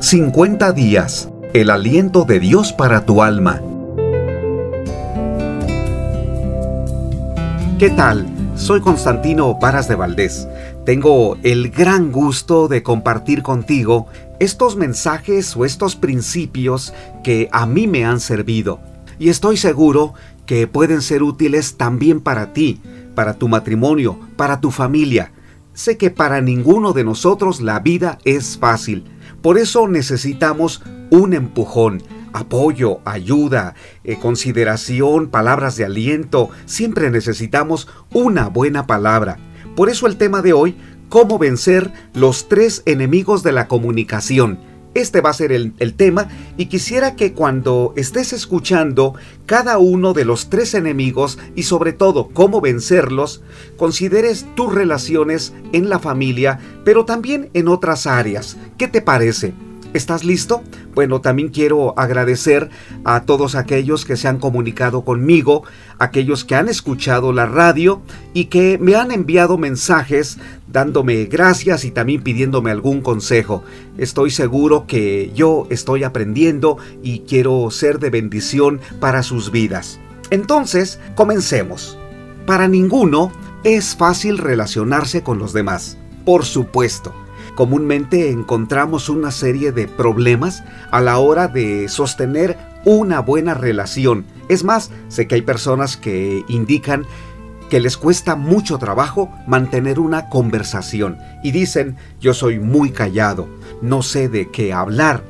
50 días, el aliento de Dios para tu alma. ¿Qué tal? Soy Constantino Paras de Valdés. Tengo el gran gusto de compartir contigo estos mensajes o estos principios que a mí me han servido. Y estoy seguro que pueden ser útiles también para ti, para tu matrimonio, para tu familia. Sé que para ninguno de nosotros la vida es fácil por eso necesitamos un empujón, apoyo, ayuda, eh, consideración, palabras de aliento. Siempre necesitamos una buena palabra. Por eso el tema de hoy, cómo vencer los tres enemigos de la comunicación. Este va a ser el, tema y quisiera que cuando estés escuchando cada uno de los tres enemigos y sobre todo cómo vencerlos, consideres tus relaciones en la familia, pero también en otras áreas. ¿Qué te parece? ¿Estás listo? Bueno, también quiero agradecer a todos aquellos que se han comunicado conmigo, aquellos que han escuchado la radio y que me han enviado mensajes dándome gracias y también pidiéndome algún consejo. Estoy seguro que yo estoy aprendiendo y quiero ser de bendición para sus vidas. Entonces, comencemos. Para ninguno es fácil relacionarse con los demás. Por supuesto comúnmente encontramos una serie de problemas a la hora de sostener una buena relación. Es más, sé que hay personas que indican que les cuesta mucho trabajo mantener una conversación y dicen yo soy muy callado, no sé de qué hablar,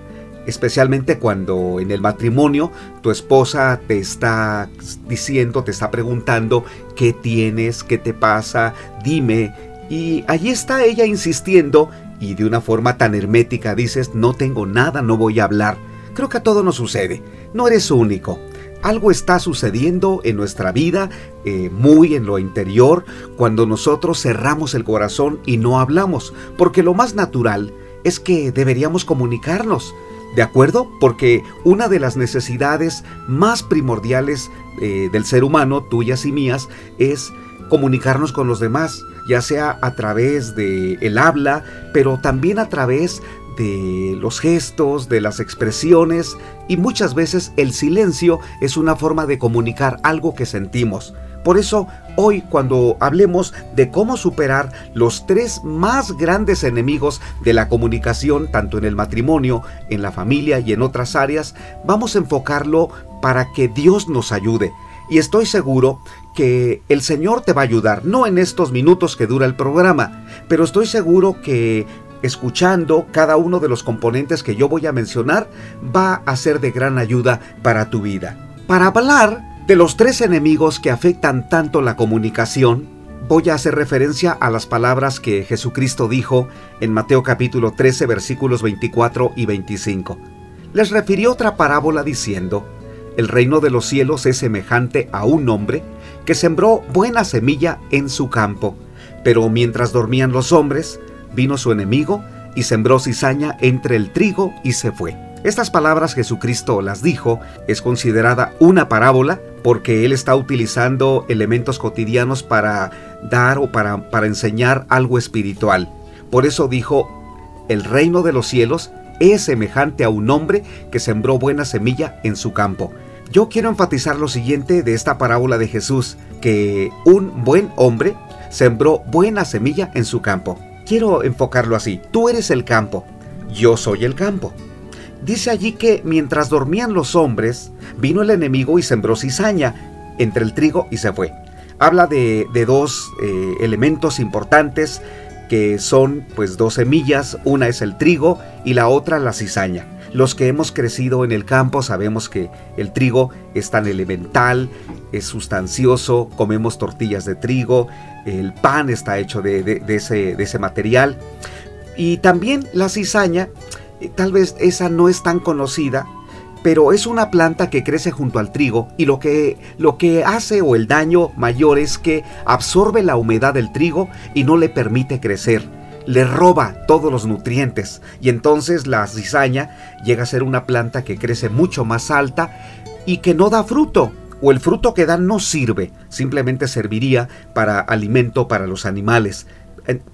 especialmente cuando en el matrimonio tu esposa te está diciendo, te está preguntando qué tienes, qué te pasa, dime, y allí está ella insistiendo y de una forma tan hermética dices, no tengo nada, no voy a hablar. Creo que a todo nos sucede. No eres único. Algo está sucediendo en nuestra vida, eh, muy en lo interior, cuando nosotros cerramos el corazón y no hablamos, porque lo más natural es que deberíamos comunicarnos. ¿De acuerdo? Porque una de las necesidades más primordiales eh, del ser humano, tuyas y mías, es comunicarnos con los demás, ya sea a través de el habla, pero también a través de los gestos, de las expresiones y muchas veces el silencio es una forma de comunicar algo que sentimos. Por eso, hoy cuando hablemos de cómo superar los tres más grandes enemigos de la comunicación, tanto en el matrimonio, en la familia y en otras áreas, vamos a enfocarlo para que Dios nos ayude. Y estoy seguro que el Señor te va a ayudar, no en estos minutos que dura el programa, pero estoy seguro que escuchando cada uno de los componentes que yo voy a mencionar va a ser de gran ayuda para tu vida. Para hablar de los tres enemigos que afectan tanto la comunicación, voy a hacer referencia a las palabras que Jesucristo dijo en Mateo capítulo 13 versículos 24 y 25. Les refirió otra parábola diciendo, el reino de los cielos es semejante a un hombre que sembró buena semilla en su campo. Pero mientras dormían los hombres, vino su enemigo y sembró cizaña entre el trigo y se fue. Estas palabras Jesucristo las dijo, es considerada una parábola porque Él está utilizando elementos cotidianos para dar o para, para enseñar algo espiritual. Por eso dijo, el reino de los cielos es semejante a un hombre que sembró buena semilla en su campo. Yo quiero enfatizar lo siguiente de esta parábola de Jesús, que un buen hombre sembró buena semilla en su campo. Quiero enfocarlo así, tú eres el campo, yo soy el campo. Dice allí que mientras dormían los hombres, vino el enemigo y sembró cizaña entre el trigo y se fue. Habla de, dos eh, elementos importantes que son pues dos semillas, una es el trigo y la otra la cizaña. Los que hemos crecido en el campo sabemos que el trigo es tan elemental, es sustancioso, comemos tortillas de trigo, el pan está hecho de, ese, ese material. Y también la cizaña, eh, tal vez esa no es tan conocida, pero es una planta que crece junto al trigo y lo que, lo que hace o el daño mayor es que absorbe la humedad del trigo y no le permite crecer le roba todos los nutrientes y entonces la cizaña llega a ser una planta que crece mucho más alta y que no da fruto o el fruto que da no sirve, simplemente serviría para alimento para los animales.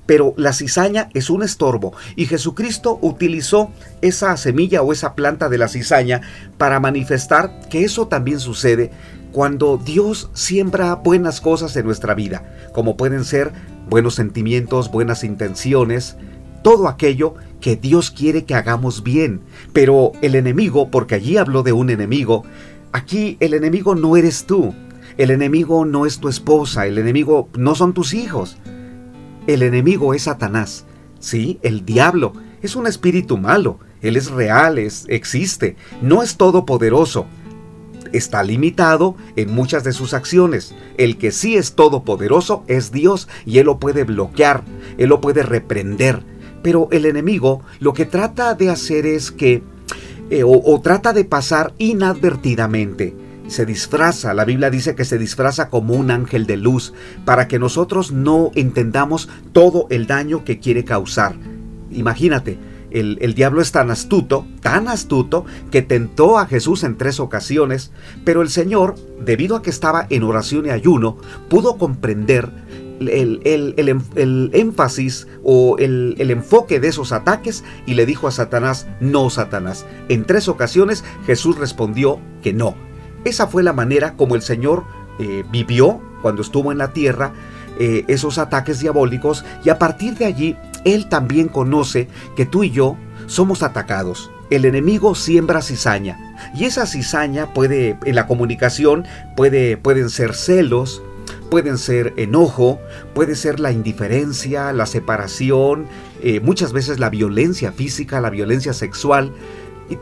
pero la cizaña es un estorbo y Jesucristo utilizó esa semilla o esa planta de la cizaña para manifestar que eso también sucede cuando Dios siembra buenas cosas en nuestra vida, como pueden ser buenos sentimientos, buenas intenciones, todo aquello que Dios quiere que hagamos bien. Pero el enemigo, porque allí habló de un enemigo, aquí el enemigo no eres tú, el enemigo no es tu esposa, el enemigo no son tus hijos. El enemigo es Satanás, sí, el diablo, es un espíritu malo, él es real, es, existe, no es todopoderoso, está limitado en muchas de sus acciones. El que sí es todopoderoso es Dios y Él lo puede bloquear, Él lo puede reprender. Pero el enemigo lo que trata de hacer es que, eh, o, o trata de pasar inadvertidamente, se disfraza, la Biblia dice que se disfraza como un ángel de luz, para que nosotros no entendamos todo el daño que quiere causar. Imagínate, el, diablo es tan astuto, tan astuto, que tentó a Jesús en tres ocasiones, pero el Señor, debido a que estaba en oración y ayuno, pudo comprender el, el, énfasis o el, enfoque de esos ataques y le dijo a Satanás, no Satanás. En tres ocasiones Jesús respondió que no. Esa fue la manera como el Señor eh, vivió cuando estuvo en la tierra eh, esos ataques diabólicos y a partir de allí Él también conoce que tú y yo somos atacados. El enemigo siembra cizaña y esa cizaña puede, en la comunicación, puede, pueden ser celos, pueden ser enojo, puede ser la indiferencia, la separación, eh, muchas veces la violencia física, la violencia sexual.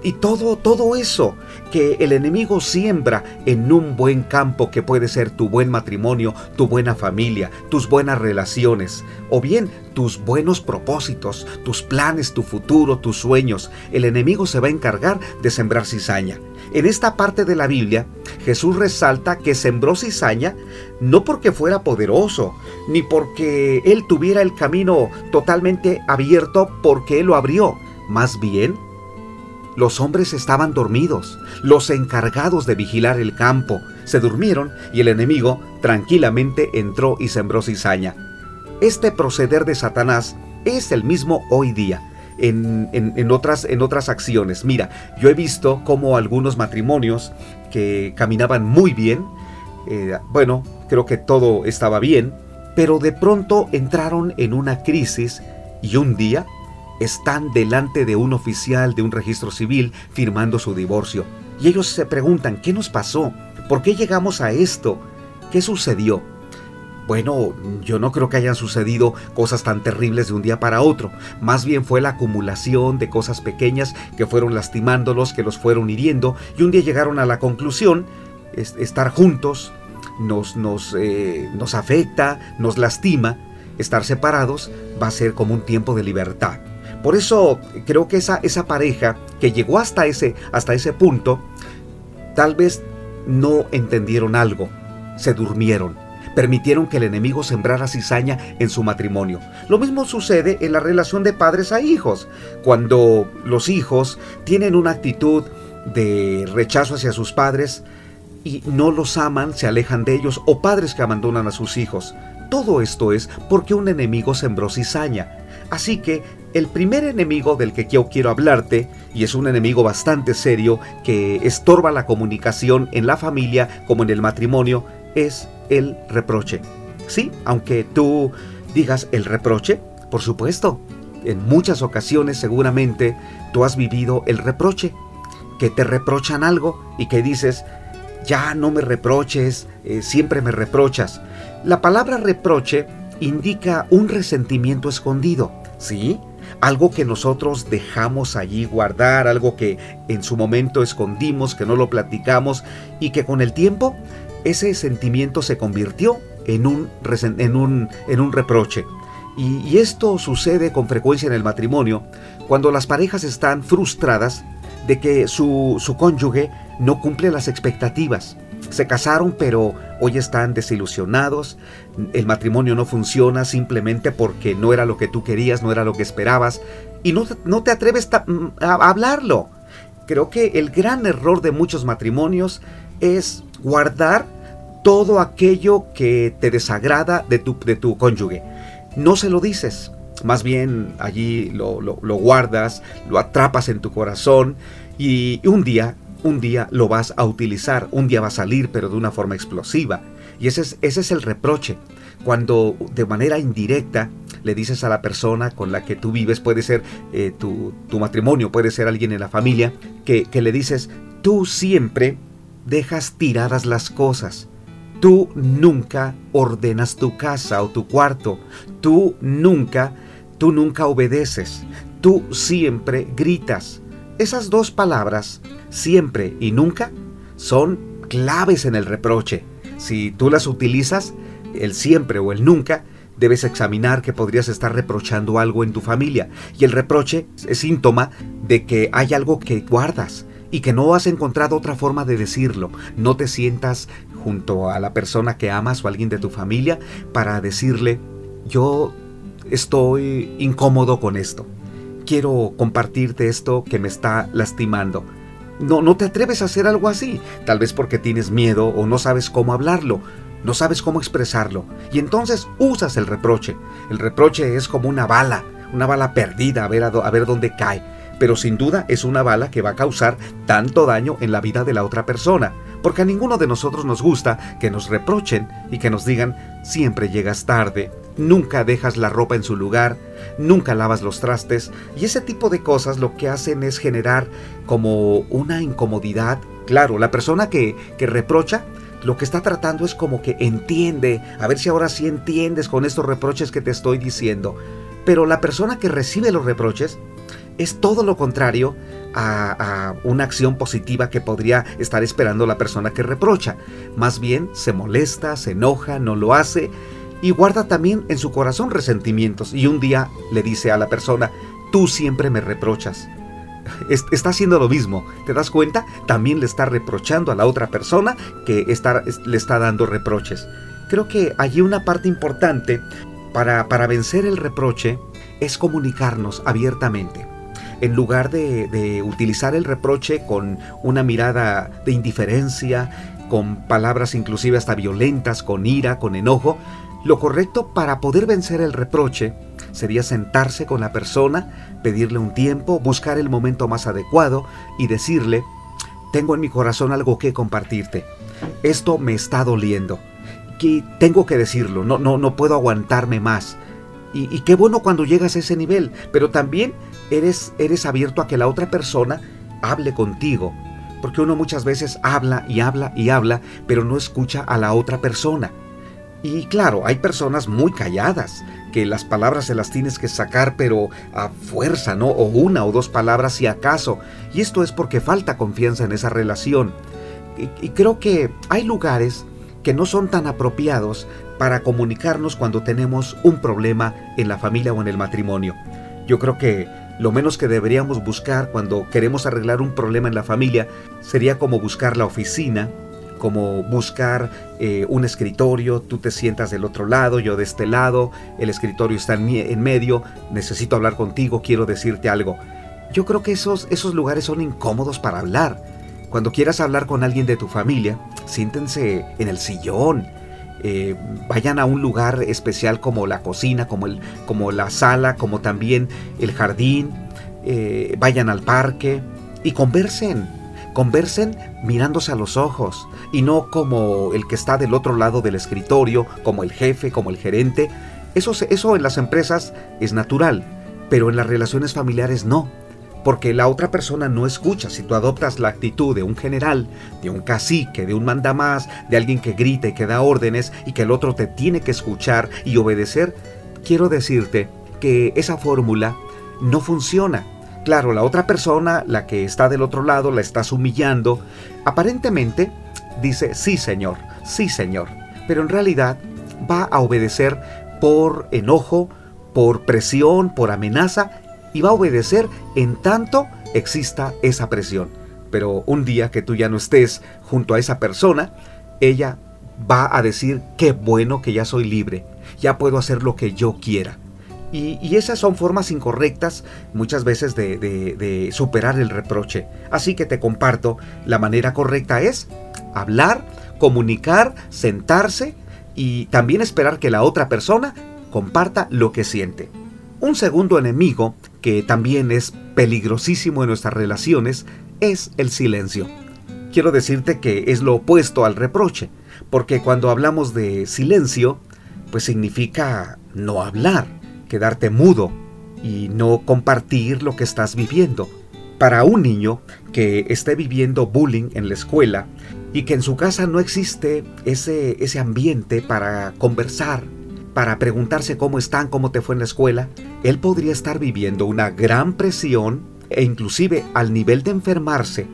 Y, todo, todo eso que el enemigo siembra en un buen campo que puede ser tu buen matrimonio, tu buena familia, tus buenas relaciones, o bien tus buenos propósitos, tus planes, tu futuro, tus sueños, el enemigo se va a encargar de sembrar cizaña. En esta parte de la Biblia, Jesús resalta que sembró cizaña no porque fuera poderoso, ni porque él tuviera el camino totalmente abierto porque él lo abrió, más bien los hombres estaban dormidos, los encargados de vigilar el campo se durmieron y el enemigo tranquilamente entró y sembró cizaña. Este proceder de Satanás es el mismo hoy día. En, otras, en otras acciones. Mira, yo he visto como algunos matrimonios que caminaban muy bien, eh, bueno, creo que todo estaba bien, pero de pronto entraron en una crisis y un día están delante de un oficial de un registro civil firmando su divorcio. Y ellos se preguntan, ¿qué nos pasó? ¿Por qué llegamos a esto? ¿Qué sucedió? Bueno, yo no creo que hayan sucedido cosas tan terribles de un día para otro. Más bien fue la acumulación de cosas pequeñas que fueron lastimándolos, que los fueron hiriendo, y un día llegaron a la conclusión, estar juntos nos, nos, eh, nos afecta, nos lastima, estar separados va a ser como un tiempo de libertad. Por eso creo que esa, esa pareja que llegó hasta ese, hasta ese punto, tal vez no entendieron algo, se durmieron, permitieron que el enemigo sembrara cizaña en su matrimonio. Lo mismo sucede en la relación de padres a hijos, cuando los hijos tienen una actitud de rechazo hacia sus padres y no los aman, se alejan de ellos, o padres que abandonan a sus hijos. Todo esto es porque un enemigo sembró cizaña. Así que el primer enemigo del que yo quiero hablarte, y es un enemigo bastante serio que estorba la comunicación en la familia como en el matrimonio, es el reproche. Sí, aunque tú digas el reproche, por supuesto, en muchas ocasiones seguramente tú has vivido el reproche, que te reprochan algo y que dices, ya no me reproches, eh, siempre me reprochas. La palabra reproche indica un resentimiento escondido, ¿sí? Algo que nosotros dejamos allí guardar, algo que en su momento escondimos, que no lo platicamos y que con el tiempo ese sentimiento se convirtió en un, en un, en un reproche. Y, y esto sucede con frecuencia en el matrimonio cuando las parejas están frustradas de que su, su cónyuge no cumple las expectativas. Se casaron pero hoy están desilusionados, el matrimonio no funciona simplemente porque no era lo que tú querías, no era lo que esperabas y no, no te atreves mm, a, hablarlo. Creo que el gran error de muchos matrimonios es guardar todo aquello que te desagrada de tu, de tu cónyuge. no se lo dices. Más bien allí lo, guardas, lo atrapas en tu corazón y un día, un día lo vas a utilizar, un día va a salir pero de una forma explosiva. Y ese es, ese es el reproche. Cuando de manera indirecta le dices a la persona con la que tú vives, puede ser eh, tu, matrimonio, puede ser alguien en la familia, que, que le dices, tú siempre dejas tiradas las cosas. Tú nunca ordenas tu casa o tu cuarto. Tú nunca, tú nunca obedeces. Tú siempre gritas. Esas dos palabras, siempre y nunca, son claves en el reproche. Si tú las utilizas, el siempre o el nunca, debes examinar que podrías estar reprochando algo en tu familia. Y el reproche es síntoma de que hay algo que guardas y que no has encontrado otra forma de decirlo. No te sientas junto a la persona que amas o alguien de tu familia para decirle, yo estoy incómodo con esto. Quiero compartirte esto que me está lastimando. No, no te atreves a hacer algo así, tal vez porque tienes miedo o no sabes cómo hablarlo, no sabes cómo expresarlo, y entonces usas el reproche. El reproche es como una bala, una bala perdida a ver, a ver dónde cae, pero sin duda es una bala que va a causar tanto daño en la vida de la otra persona porque a ninguno de nosotros nos gusta que nos reprochen y que nos digan siempre llegas tarde, nunca dejas la ropa en su lugar, nunca lavas los trastes y ese tipo de cosas lo que hacen es generar como una incomodidad. Claro, la persona que, que reprocha lo que está tratando es como que entiende, a ver si ahora sí entiendes con estos reproches que te estoy diciendo. Pero la persona que recibe los reproches es todo lo contrario a, una acción positiva que podría estar esperando la persona que reprocha. Más bien se molesta, se enoja, no lo hace y guarda también en su corazón resentimientos y un día le dice a la persona, tú siempre me reprochas. Está haciendo lo mismo, ¿te das cuenta? También le está reprochando a la otra persona que está, le está dando reproches. Creo que allí una parte importante para, para vencer el reproche es comunicarnos abiertamente en lugar de, utilizar el reproche con una mirada de indiferencia, con palabras inclusive hasta violentas, con ira, con enojo, lo correcto para poder vencer el reproche sería sentarse con la persona, pedirle un tiempo, buscar el momento más adecuado y decirle, tengo en mi corazón algo que compartirte. Esto me está doliendo. Que tengo que decirlo, no, no, no puedo aguantarme más. Y, qué bueno cuando llegas a ese nivel, pero también eres, eres abierto a que la otra persona hable contigo. Porque uno muchas veces habla y habla y habla, pero no escucha a la otra persona. Y claro, hay personas muy calladas, que las palabras se las tienes que sacar, pero a fuerza, ¿no? O una o dos palabras si acaso. Y esto es porque falta confianza en esa relación. y creo que hay lugares que no son tan apropiados para comunicarnos cuando tenemos un problema en la familia o en el matrimonio. Yo creo que lo menos que deberíamos buscar cuando queremos arreglar un problema en la familia sería como buscar la oficina, como buscar eh, un escritorio, tú te sientas del otro lado, yo de este lado, el escritorio está en, medio, necesito hablar contigo, quiero decirte algo. Yo creo que esos, esos lugares son incómodos para hablar. Cuando quieras hablar con alguien de tu familia, siéntense en el sillón, eh, vayan a un lugar especial como la cocina, como, el, como la sala, como también el jardín, eh, vayan al parque y conversen, conversen mirándose a los ojos y no como el que está del otro lado del escritorio, como el jefe, como el gerente. Eso, eso en las empresas es natural, pero en las relaciones familiares no porque la otra persona no escucha. Si tú adoptas la actitud de un general, de un cacique, de un mandamás, de alguien que grita y que da órdenes y que el otro te tiene que escuchar y obedecer, quiero decirte que esa fórmula no funciona. Claro, la otra persona, la que está del otro lado, la estás humillando, aparentemente dice, sí señor, sí señor, pero en realidad va a obedecer por enojo, por presión, por amenaza y va a obedecer en tanto exista esa presión. Pero un día que tú ya no estés junto a esa persona, ella va a decir, qué bueno que ya soy libre, ya puedo hacer lo que yo quiera. Y, esas son formas incorrectas muchas veces de, superar el reproche. Así que te comparto, la manera correcta es hablar, comunicar, sentarse y también esperar que la otra persona comparta lo que siente. Un segundo enemigo, que también es peligrosísimo en nuestras relaciones, es el silencio. Quiero decirte que es lo opuesto al reproche, porque cuando hablamos de silencio, pues significa no hablar, quedarte mudo y no compartir lo que estás viviendo. Para un niño que esté viviendo bullying en la escuela y que en su casa no existe ese, ese ambiente para conversar, para preguntarse cómo están, cómo te fue en la escuela, él podría estar viviendo una gran presión e inclusive al nivel de enfermarse.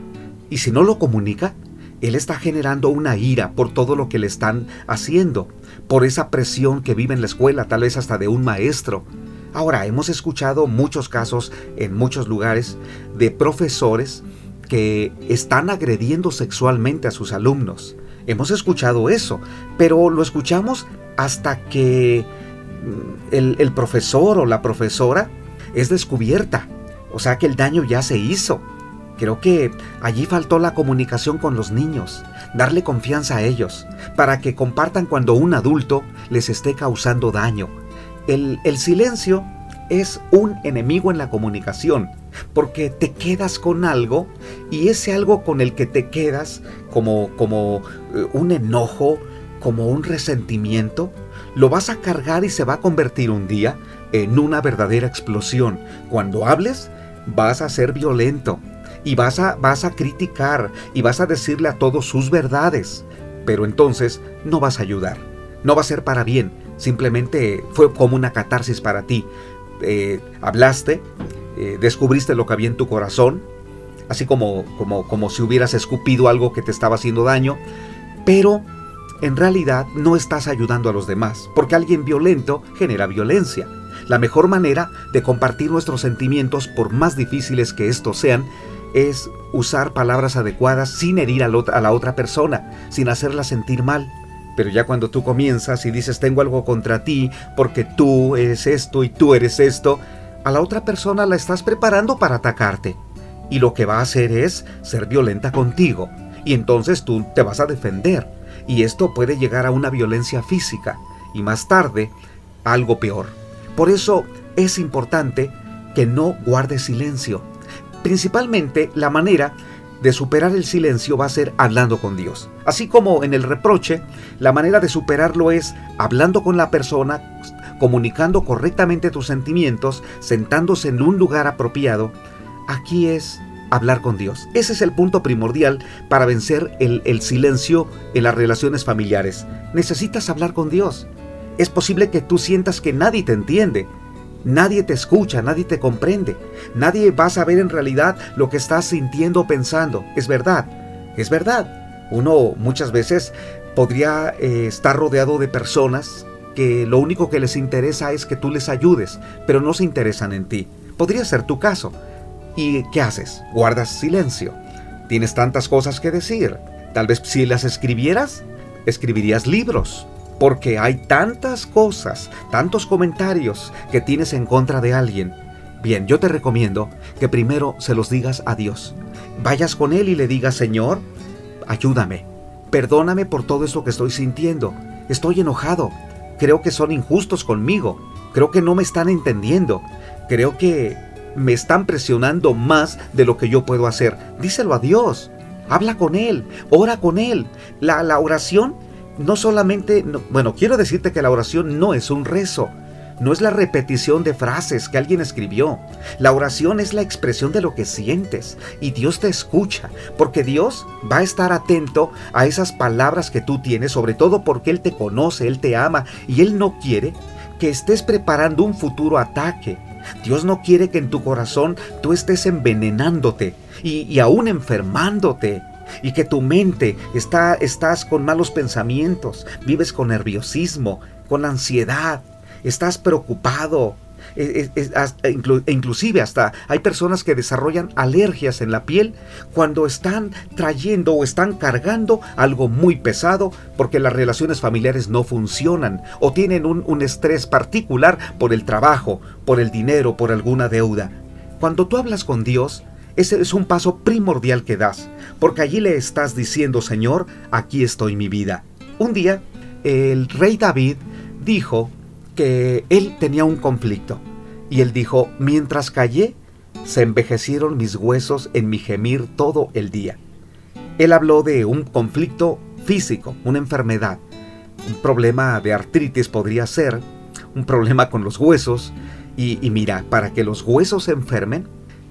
Y si no lo comunica, él está generando una ira por todo lo que le están haciendo, por esa presión que vive en la escuela, tal vez hasta de un maestro. Ahora, hemos escuchado muchos casos en muchos lugares de profesores que están agrediendo sexualmente a sus alumnos. Hemos escuchado eso, pero lo escuchamos hasta que mm, el, profesor o la profesora es descubierta. O sea que el daño ya se hizo. Creo que allí faltó la comunicación con los niños, darle confianza a ellos, para que compartan cuando un adulto les esté causando daño. El, silencio es un enemigo en la comunicación, porque te quedas con algo y ese algo con el que te quedas como, como eh, un enojo, como un resentimiento, lo vas a cargar y se va a convertir un día en una verdadera explosión. Cuando hables, vas a ser violento y vas a, vas a criticar y vas a decirle a todos sus verdades. Pero entonces no vas a ayudar. No va a ser para bien. Simplemente fue como una catarsis para ti. Eh, hablaste, eh, descubriste lo que había en tu corazón, así como, como, como si hubieras escupido algo que te estaba haciendo daño, pero en realidad no estás ayudando a los demás, porque alguien violento genera violencia. La mejor manera de compartir nuestros sentimientos, por más difíciles que estos sean, es usar palabras adecuadas sin herir a la otra persona, sin hacerla sentir mal. Pero ya cuando tú comienzas y dices tengo algo contra ti porque tú eres esto y tú eres esto, a la otra persona la estás preparando para atacarte. Y lo que va a hacer es ser violenta contigo. Y entonces tú te vas a defender. Y esto puede llegar a una violencia física. Y más tarde, algo peor. Por eso es importante que no guardes silencio. Principalmente la manera de superar el silencio va a ser hablando con Dios. Así como en el reproche, la manera de superarlo es hablando con la persona, comunicando correctamente tus sentimientos, sentándose en un lugar apropiado. Aquí es hablar con Dios. Ese es el punto primordial para vencer el, silencio en las relaciones familiares. Necesitas hablar con Dios. Es posible que tú sientas que nadie te entiende, Nadie te escucha, nadie te comprende, nadie va a saber en realidad lo que estás sintiendo o pensando. Es verdad, es verdad. Uno muchas veces podría eh, estar rodeado de personas que lo único que les interesa es que tú les ayudes, pero no se interesan en ti. Podría ser tu caso. ¿Y qué haces? Guardas silencio. Tienes tantas cosas que decir. Tal vez si las escribieras, escribirías libros, porque hay tantas cosas, tantos comentarios que tienes en contra de alguien. Bien, yo te recomiendo que primero se los digas a Dios. Vayas con Él y le digas, Señor, ayúdame, perdóname por todo eso que estoy sintiendo. Estoy enojado, creo que son injustos conmigo, creo que no me están entendiendo, creo que me están presionando más de lo que yo puedo hacer. Díselo a Dios, habla con Él, ora con Él. La, la oración no solamente, bueno, quiero decirte que la oración no es un rezo, no es la repetición de frases que alguien escribió. La oración es la expresión de lo que sientes y Dios te escucha, porque Dios va a estar atento a esas palabras que tú tienes, sobre todo porque Él te conoce, Él te ama y Él no quiere que estés preparando un futuro ataque. Dios no quiere que en tu corazón tú estés envenenándote y, y aún enfermándote y que tu mente está, estás con malos pensamientos, vives con nerviosismo, con ansiedad, estás preocupado. E, e, e, inclusive hasta hay personas que desarrollan alergias en la piel cuando están trayendo o están cargando algo muy pesado porque las relaciones familiares no funcionan o tienen un, un estrés particular por el trabajo, por el dinero, por alguna deuda. Cuando tú hablas con Dios, ese es un paso primordial que das, porque allí le estás diciendo, Señor, aquí estoy mi vida. Un día, el rey David dijo que él tenía un conflicto. Y él dijo, mientras callé, se envejecieron mis huesos en mi gemir todo el día. Él habló de un conflicto físico, una enfermedad. Un problema de artritis podría ser, un problema con los huesos. Y, y mira, para que los huesos se enfermen,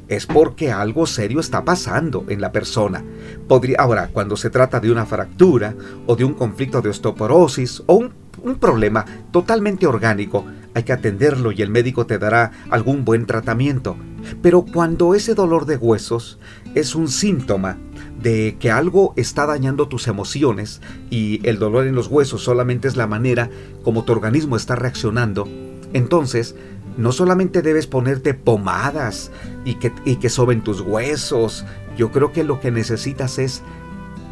es porque algo serio está pasando en la persona. Podría, ahora, cuando se trata de una fractura o de un conflicto de osteoporosis o un, un, problema totalmente orgánico, hay que atenderlo y el médico te dará algún buen tratamiento. Pero cuando ese dolor de huesos es un síntoma de que algo está dañando tus emociones y el dolor en los huesos solamente es la manera como tu organismo está reaccionando, entonces no solamente debes ponerte pomadas y que, y que soben tus huesos, yo creo que lo que necesitas es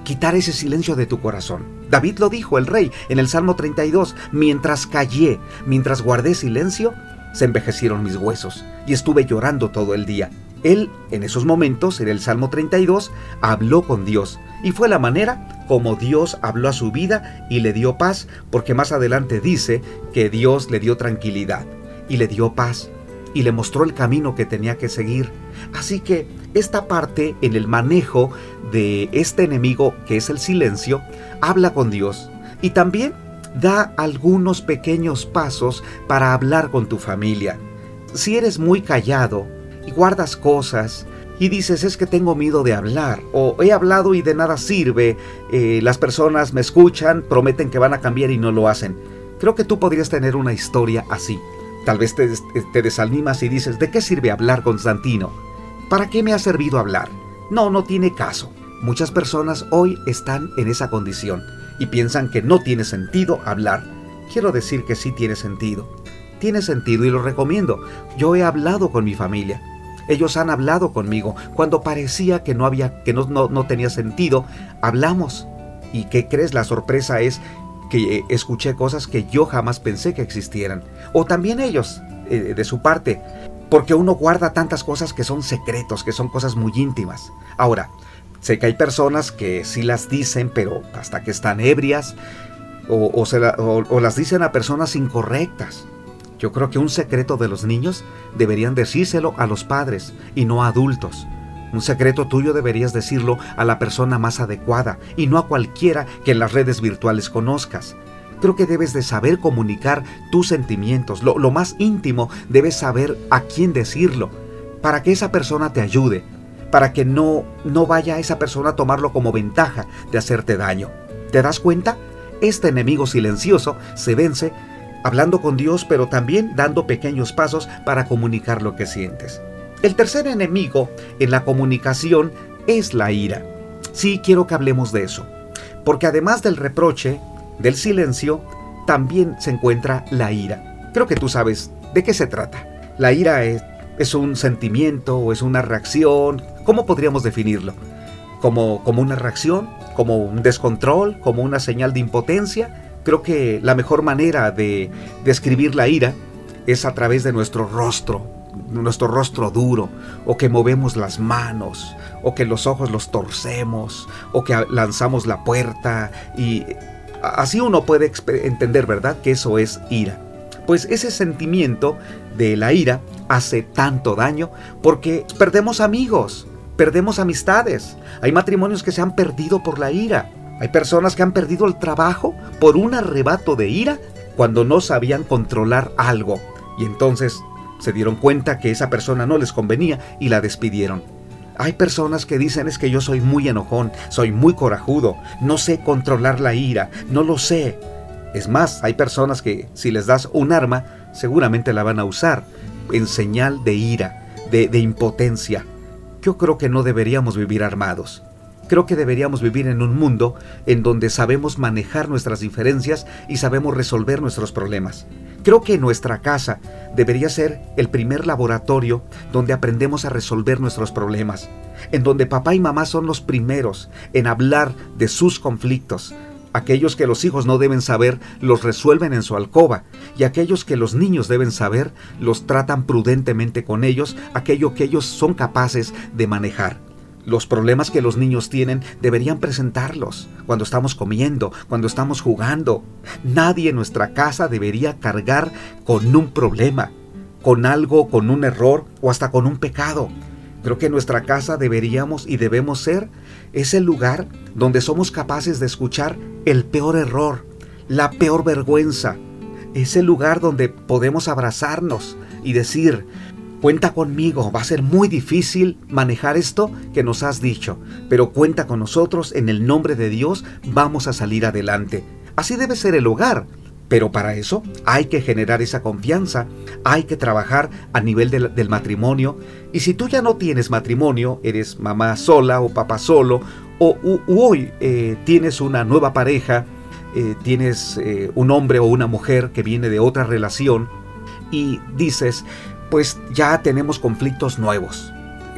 quitar ese silencio de tu corazón. David lo dijo, el rey, en el Salmo 32, mientras callé, mientras guardé silencio, se envejecieron mis huesos y estuve llorando todo el día. Él, en esos momentos, en el Salmo 32, habló con Dios y fue la manera como Dios habló a su vida y le dio paz, porque más adelante dice que Dios le dio tranquilidad y le dio paz y le mostró el camino que tenía que seguir. Así que esta parte en el manejo de este enemigo que es el silencio, habla con Dios y también da algunos pequeños pasos para hablar con tu familia. Si eres muy callado y guardas cosas, y dices es que tengo miedo de hablar o he hablado y de nada sirve, eh, las personas me escuchan, prometen que van a cambiar y no lo hacen. Creo que tú podrías tener una historia así. Tal vez te, desanimas y dices, ¿de qué sirve hablar, Constantino? ¿Para qué me ha servido hablar? No, no tiene caso. Muchas personas hoy están en esa condición y piensan que no tiene sentido hablar. Quiero decir que sí tiene sentido. Tiene sentido y lo recomiendo. Yo he hablado con mi familia. Ellos han hablado conmigo. Cuando parecía que no había, que no, no, no tenía sentido, hablamos. ¿Y qué crees? La sorpresa es que eh, escuché cosas que yo jamás pensé que existieran. O también ellos, eh, de su parte, porque uno guarda tantas cosas que son secretos, que son cosas muy íntimas. Ahora, sé que hay personas que sí las dicen, pero hasta que están ebrias, o, o las dicen a personas incorrectas. Yo creo que un secreto de los niños deberían decírselo a los padres y no a adultos. Un secreto tuyo deberías decirlo a la persona más adecuada y no a cualquiera que en las redes virtuales conozcas. Creo que debes de saber comunicar tus sentimientos. Lo, más íntimo debes saber a quién decirlo para que esa persona te ayude, para que no, no vaya esa persona a tomarlo como ventaja de hacerte daño. ¿Te das cuenta? Este enemigo silencioso se vence hablando con Dios, pero también dando pequeños pasos para comunicar lo que sientes. El tercer enemigo en la comunicación es la ira. Sí, quiero que hablemos de eso. Porque además del reproche, del silencio, también se encuentra la ira. Creo que tú sabes de qué se trata. La ira es, es un sentimiento o es una reacción. ¿Cómo podríamos definirlo? ¿Como, ¿Como una reacción? ¿Como un descontrol? ¿Como una señal de impotencia? Creo que la mejor manera de describir la ira es a través de nuestro rostro, nuestro rostro duro, o que movemos las manos, o que los ojos los torcemos, o que lanzamos la puerta, y así uno puede entender, ¿verdad?, que eso es ira. Pues ese sentimiento de la ira hace tanto daño porque perdemos amigos, perdemos amistades, hay matrimonios que se han perdido por la ira, hay personas que han perdido el trabajo por un arrebato de ira cuando no sabían controlar algo. Y entonces se dieron cuenta que esa persona no les convenía y la despidieron. Hay personas que dicen es que yo soy muy enojón, soy muy corajudo, no sé controlar la ira, no lo sé. Es más, hay personas que si les das un arma, seguramente la van a usar en señal de ira, de, de impotencia. Yo creo que no deberíamos vivir armados. Creo que deberíamos vivir en un mundo en donde sabemos manejar nuestras diferencias y sabemos resolver nuestros problemas. Creo que nuestra casa debería ser el primer laboratorio donde aprendemos a resolver nuestros problemas, en donde papá y mamá son los primeros en hablar de sus conflictos. Aquellos que los hijos no deben saber los resuelven en su alcoba y aquellos que los niños deben saber los tratan prudentemente con ellos, aquello que ellos son capaces de manejar. Los problemas que los niños tienen deberían presentarlos cuando estamos comiendo, cuando estamos jugando. Nadie en nuestra casa debería cargar con un problema, con algo, con un error o hasta con un pecado. Creo que nuestra casa deberíamos y debemos ser ese lugar donde somos capaces de escuchar el peor error, la peor vergüenza. Ese lugar donde podemos abrazarnos y decir, cuenta conmigo, va a ser muy difícil manejar esto que nos has dicho, pero cuenta con nosotros, en el nombre de Dios vamos a salir adelante. Así debe ser el hogar. Pero para eso hay que generar esa confianza, hay que trabajar a nivel del, matrimonio. Y si tú ya no tienes matrimonio, eres mamá sola o papá solo, o hoy eh, tienes una nueva pareja, eh, tienes eh, un hombre o una mujer que viene de otra relación y dices, pues ya tenemos conflictos nuevos,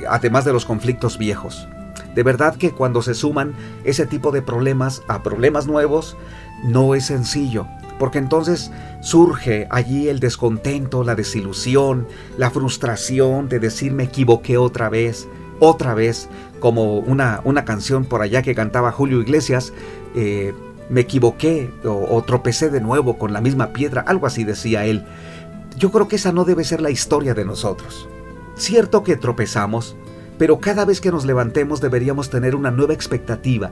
además de los conflictos viejos. De verdad que cuando se suman ese tipo de problemas a problemas nuevos, no es sencillo, porque entonces surge allí el descontento, la desilusión, la frustración de decir me equivoqué otra vez, otra vez, como una, una canción por allá que cantaba Julio Iglesias, eh, me equivoqué o tropecé de nuevo con la misma piedra, algo así decía él. Yo creo que esa no debe ser la historia de nosotros. Cierto que tropezamos, pero cada vez que nos levantemos deberíamos tener una nueva expectativa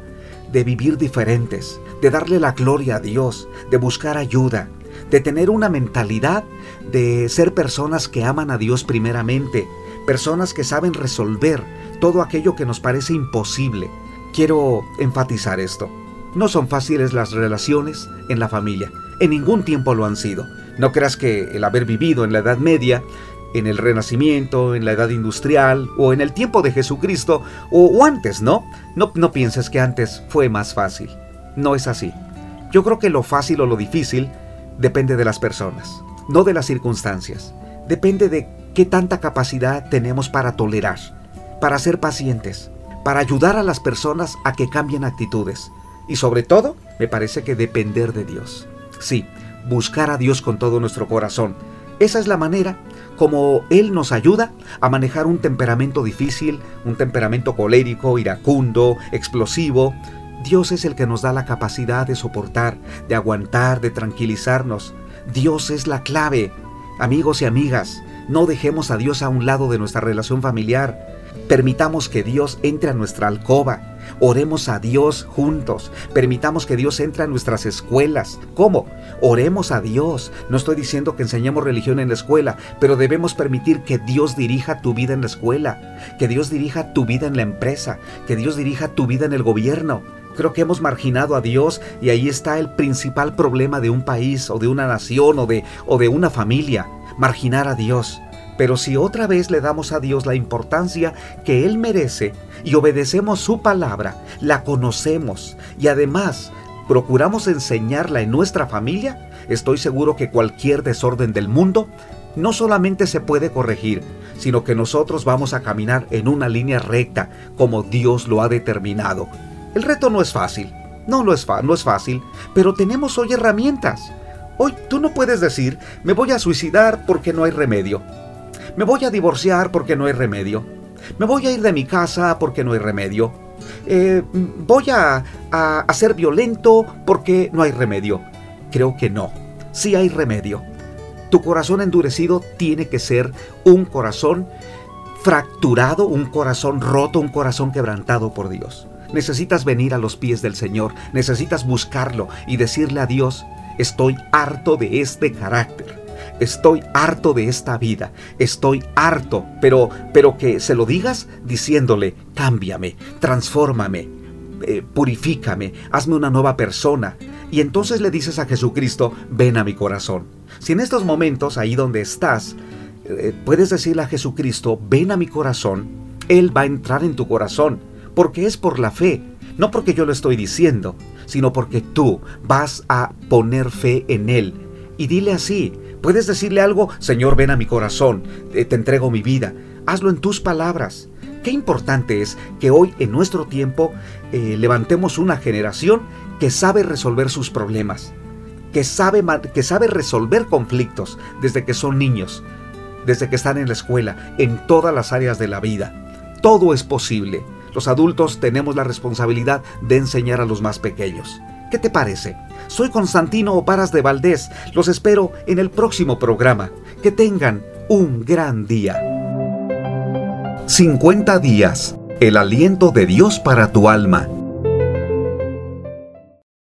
de vivir diferentes, de darle la gloria a Dios, de buscar ayuda, de tener una mentalidad de ser personas que aman a Dios primeramente, personas que saben resolver todo aquello que nos parece imposible. Quiero enfatizar esto. No son fáciles las relaciones en la familia. En ningún tiempo lo han sido. No creas que el haber vivido en la Edad Media, en el Renacimiento, en la Edad Industrial o en el tiempo de Jesucristo o, antes, ¿no? ¿no? No pienses que antes fue más fácil. No es así. Yo creo que lo fácil o lo difícil depende de las personas, no de las circunstancias. Depende de qué tanta capacidad tenemos para tolerar, para ser pacientes, para ayudar a las personas a que cambien actitudes. Y sobre todo, me parece que depender de Dios. Sí, buscar a Dios con todo nuestro corazón. Esa es la manera como Él nos ayuda a manejar un temperamento difícil, un temperamento colérico, iracundo, explosivo. Dios es el que nos da la capacidad de soportar, de aguantar, de tranquilizarnos. Dios es la clave. Amigos y amigas, no dejemos a Dios a un lado de nuestra relación familiar. Permitamos que Dios entre a nuestra alcoba. Oremos a Dios juntos. Permitamos que Dios entre a nuestras escuelas. ¿Cómo? Oremos a Dios. No estoy diciendo que enseñemos religión en la escuela, pero debemos permitir que Dios dirija tu vida en la escuela, que Dios dirija tu vida en la empresa, que Dios dirija tu vida en el gobierno. Creo que hemos marginado a Dios y ahí está el principal problema de un país o de una nación o de, o de una familia, marginar a Dios. Pero si otra vez le damos a Dios la importancia que Él merece y obedecemos su palabra, la conocemos y además procuramos enseñarla en nuestra familia, estoy seguro que cualquier desorden del mundo no solamente se puede corregir, sino que nosotros vamos a caminar en una línea recta como Dios lo ha determinado. El reto no es fácil, no, lo es, no es fácil, pero tenemos hoy herramientas. Hoy tú no puedes decir, me voy a suicidar porque no hay remedio. Me voy a divorciar porque no hay remedio. Me voy a ir de mi casa porque no hay remedio. Eh, voy a, a, ser violento porque no hay remedio. Creo que no. Sí hay remedio. Tu corazón endurecido tiene que ser un corazón fracturado, un corazón roto, un corazón quebrantado por Dios. Necesitas venir a los pies del Señor, necesitas buscarlo y decirle a Dios, estoy harto de este carácter. Estoy harto de esta vida, estoy harto, pero, pero que se lo digas diciéndole, cámbiame, transfórmame, eh, purifícame, hazme una nueva persona. Y entonces le dices a Jesucristo, ven a mi corazón. Si en estos momentos, ahí donde estás, eh, puedes decirle a Jesucristo, ven a mi corazón, Él va a entrar en tu corazón, porque es por la fe, no porque yo lo estoy diciendo, sino porque tú vas a poner fe en Él. Y dile así, Puedes decirle algo, Señor, ven a mi corazón, eh, te entrego mi vida. Hazlo en tus palabras. Qué importante es que hoy en nuestro tiempo eh, levantemos una generación que sabe resolver sus problemas, que sabe, que sabe resolver conflictos desde que son niños, desde que están en la escuela, en todas las áreas de la vida. Todo es posible. Los adultos tenemos la responsabilidad de enseñar a los más pequeños. ¿Qué te parece? Soy Constantino Oparas de Valdés. Los espero en el próximo programa. Que tengan un gran día. 50 días. El aliento de Dios para tu alma.